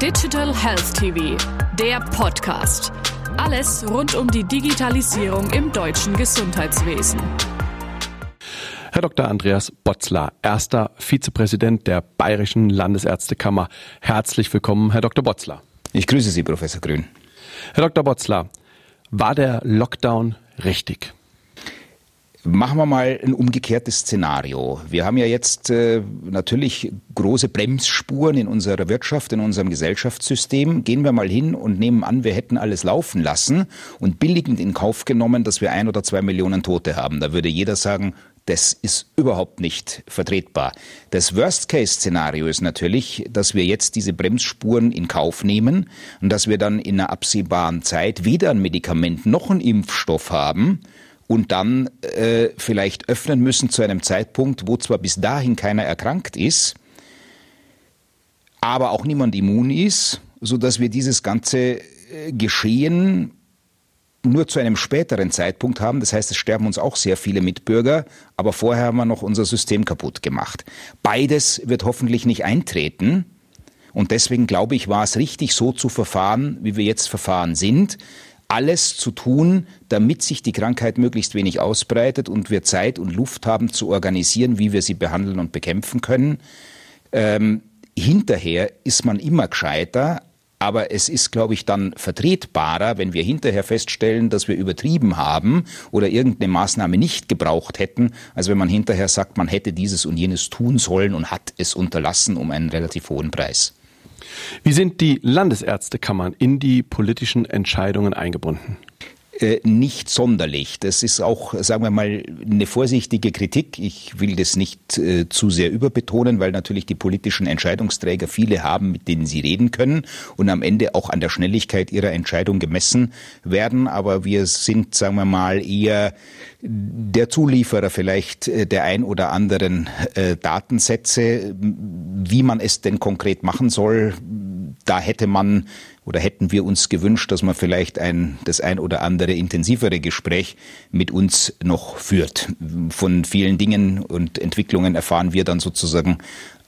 Digital Health TV, der Podcast. Alles rund um die Digitalisierung im deutschen Gesundheitswesen. Herr Dr. Andreas Botzler, erster Vizepräsident der Bayerischen Landesärztekammer. Herzlich willkommen, Herr Dr. Botzler. Ich grüße Sie, Professor Grün. Herr Dr. Botzler, war der Lockdown richtig? Machen wir mal ein umgekehrtes Szenario. Wir haben ja jetzt äh, natürlich große Bremsspuren in unserer Wirtschaft, in unserem Gesellschaftssystem. Gehen wir mal hin und nehmen an, wir hätten alles laufen lassen und billigend in Kauf genommen, dass wir ein oder zwei Millionen Tote haben. Da würde jeder sagen, das ist überhaupt nicht vertretbar. Das Worst-Case-Szenario ist natürlich, dass wir jetzt diese Bremsspuren in Kauf nehmen und dass wir dann in einer absehbaren Zeit weder ein Medikament noch einen Impfstoff haben und dann äh, vielleicht öffnen müssen zu einem Zeitpunkt, wo zwar bis dahin keiner erkrankt ist, aber auch niemand immun ist, so dass wir dieses ganze äh, Geschehen nur zu einem späteren Zeitpunkt haben. Das heißt, es sterben uns auch sehr viele Mitbürger, aber vorher haben wir noch unser System kaputt gemacht. Beides wird hoffentlich nicht eintreten. Und deswegen glaube ich, war es richtig, so zu verfahren, wie wir jetzt verfahren sind alles zu tun, damit sich die Krankheit möglichst wenig ausbreitet und wir Zeit und Luft haben zu organisieren, wie wir sie behandeln und bekämpfen können. Ähm, hinterher ist man immer gescheiter, aber es ist, glaube ich, dann vertretbarer, wenn wir hinterher feststellen, dass wir übertrieben haben oder irgendeine Maßnahme nicht gebraucht hätten, als wenn man hinterher sagt, man hätte dieses und jenes tun sollen und hat es unterlassen um einen relativ hohen Preis. Wie sind die Landesärztekammern in die politischen Entscheidungen eingebunden? Äh, nicht sonderlich. Das ist auch, sagen wir mal, eine vorsichtige Kritik. Ich will das nicht äh, zu sehr überbetonen, weil natürlich die politischen Entscheidungsträger viele haben, mit denen sie reden können und am Ende auch an der Schnelligkeit ihrer Entscheidung gemessen werden. Aber wir sind, sagen wir mal, eher der Zulieferer vielleicht äh, der ein oder anderen äh, Datensätze. Wie man es denn konkret machen soll, da hätte man oder hätten wir uns gewünscht, dass man vielleicht ein, das ein oder andere intensivere Gespräch mit uns noch führt. Von vielen Dingen und Entwicklungen erfahren wir dann sozusagen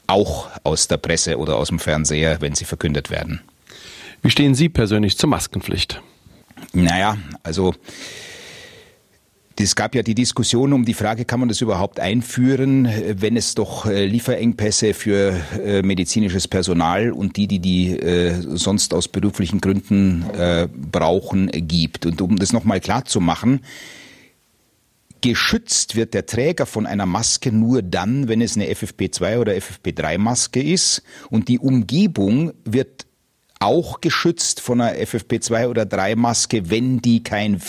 auch aus der Presse oder aus dem Fernseher, wenn sie verkündet werden. Wie stehen Sie persönlich zur Maskenpflicht? Naja, also es gab ja die Diskussion um die Frage, kann man das überhaupt einführen, wenn es doch äh, Lieferengpässe für äh, medizinisches Personal und die, die die äh, sonst aus beruflichen Gründen brauchen, gibt. Und um das nochmal klar zu machen, geschützt wird der Träger von einer Maske nur dann, wenn es eine FFP2 oder FFP3 Maske ist und die Umgebung wird auch geschützt von einer FFP2 oder 3 Maske, wenn die kein,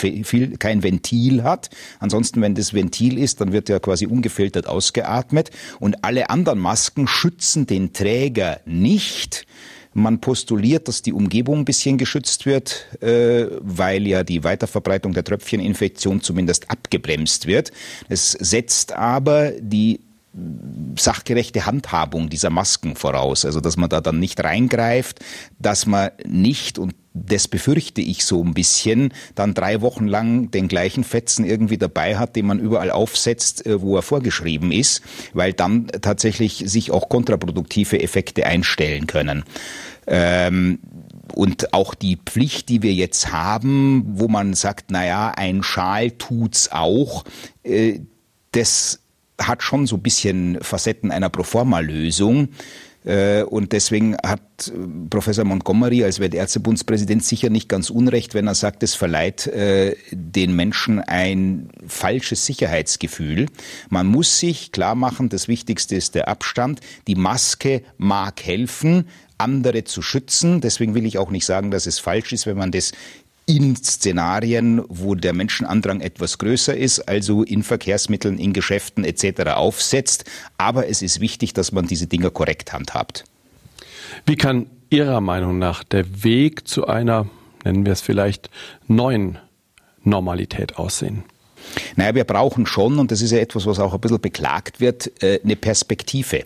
kein Ventil hat. Ansonsten, wenn das Ventil ist, dann wird ja quasi ungefiltert ausgeatmet. Und alle anderen Masken schützen den Träger nicht. Man postuliert, dass die Umgebung ein bisschen geschützt wird, äh, weil ja die Weiterverbreitung der Tröpfcheninfektion zumindest abgebremst wird. Es setzt aber die sachgerechte Handhabung dieser Masken voraus. Also, dass man da dann nicht reingreift, dass man nicht, und das befürchte ich so ein bisschen, dann drei Wochen lang den gleichen Fetzen irgendwie dabei hat, den man überall aufsetzt, äh, wo er vorgeschrieben ist, weil dann tatsächlich sich auch kontraproduktive Effekte einstellen können. Ähm, und auch die Pflicht, die wir jetzt haben, wo man sagt, na ja, ein Schal tut's auch, äh, das hat schon so ein bisschen Facetten einer Proforma-Lösung. Äh, und deswegen hat äh, Professor Montgomery als Weltärztebundspräsident sicher nicht ganz unrecht, wenn er sagt, es verleiht äh, den Menschen ein falsches Sicherheitsgefühl. Man muss sich klar machen, das Wichtigste ist der Abstand. Die Maske mag helfen, andere zu schützen. Deswegen will ich auch nicht sagen, dass es falsch ist, wenn man das in Szenarien, wo der Menschenandrang etwas größer ist, also in Verkehrsmitteln, in Geschäften etc. aufsetzt. Aber es ist wichtig, dass man diese Dinge korrekt handhabt. Wie kann Ihrer Meinung nach der Weg zu einer, nennen wir es vielleicht, neuen Normalität aussehen? Naja, wir brauchen schon, und das ist ja etwas, was auch ein bisschen beklagt wird, äh, eine Perspektive.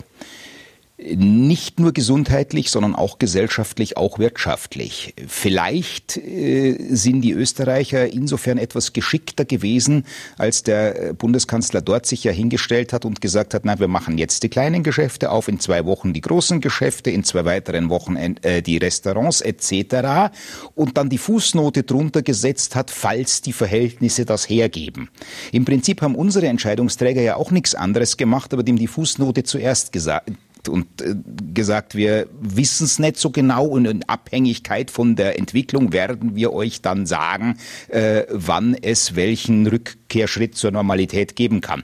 Nicht nur gesundheitlich, sondern auch gesellschaftlich, auch wirtschaftlich. Vielleicht äh, sind die Österreicher insofern etwas geschickter gewesen, als der Bundeskanzler dort sich ja hingestellt hat und gesagt hat, na, wir machen jetzt die kleinen Geschäfte auf, in zwei Wochen die großen Geschäfte, in zwei weiteren Wochen äh, die Restaurants etc. und dann die Fußnote drunter gesetzt hat, falls die Verhältnisse das hergeben. Im Prinzip haben unsere Entscheidungsträger ja auch nichts anderes gemacht, aber dem die Fußnote zuerst gesagt und äh, gesagt, wir wissen es nicht so genau und in Abhängigkeit von der Entwicklung werden wir euch dann sagen, äh, wann es welchen Rückkehrschritt zur Normalität geben kann.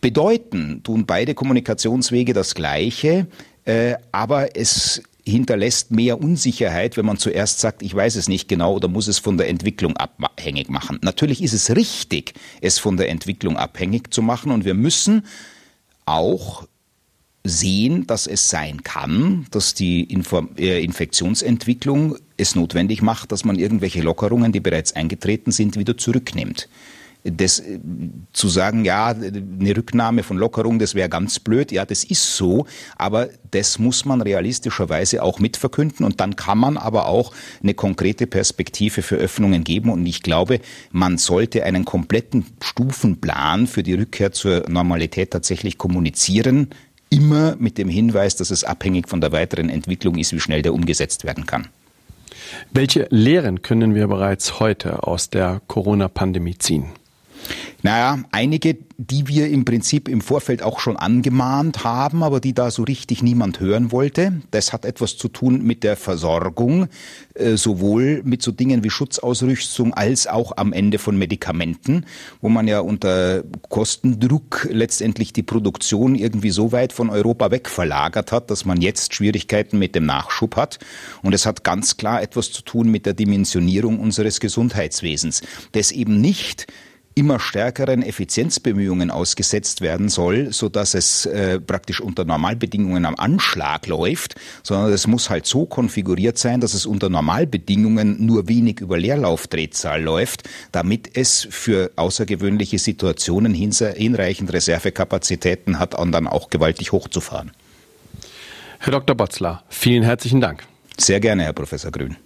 Bedeuten tun beide Kommunikationswege das Gleiche, äh, aber es hinterlässt mehr Unsicherheit, wenn man zuerst sagt, ich weiß es nicht genau oder muss es von der Entwicklung abhängig machen. Natürlich ist es richtig, es von der Entwicklung abhängig zu machen und wir müssen auch sehen, dass es sein kann, dass die Inform äh, Infektionsentwicklung es notwendig macht, dass man irgendwelche Lockerungen, die bereits eingetreten sind, wieder zurücknimmt das äh, zu sagen, ja, eine Rücknahme von Lockerung, das wäre ganz blöd. Ja, das ist so, aber das muss man realistischerweise auch mitverkünden und dann kann man aber auch eine konkrete Perspektive für Öffnungen geben und ich glaube, man sollte einen kompletten Stufenplan für die Rückkehr zur Normalität tatsächlich kommunizieren, immer mit dem Hinweis, dass es abhängig von der weiteren Entwicklung ist, wie schnell der umgesetzt werden kann. Welche Lehren können wir bereits heute aus der Corona-Pandemie ziehen? Naja, einige, die wir im Prinzip im Vorfeld auch schon angemahnt haben, aber die da so richtig niemand hören wollte. Das hat etwas zu tun mit der Versorgung, äh, sowohl mit so Dingen wie Schutzausrüstung als auch am Ende von Medikamenten, wo man ja unter Kostendruck letztendlich die Produktion irgendwie so weit von Europa weg verlagert hat, dass man jetzt Schwierigkeiten mit dem Nachschub hat. Und es hat ganz klar etwas zu tun mit der Dimensionierung unseres Gesundheitswesens, das eben nicht immer stärkeren Effizienzbemühungen ausgesetzt werden soll, so dass es äh, praktisch unter Normalbedingungen am Anschlag läuft, sondern es muss halt so konfiguriert sein, dass es unter Normalbedingungen nur wenig über Leerlaufdrehzahl läuft, damit es für außergewöhnliche Situationen hinreichend Reservekapazitäten hat, und dann auch gewaltig hochzufahren. Herr Dr. Botzler, vielen herzlichen Dank. Sehr gerne, Herr Professor Grün.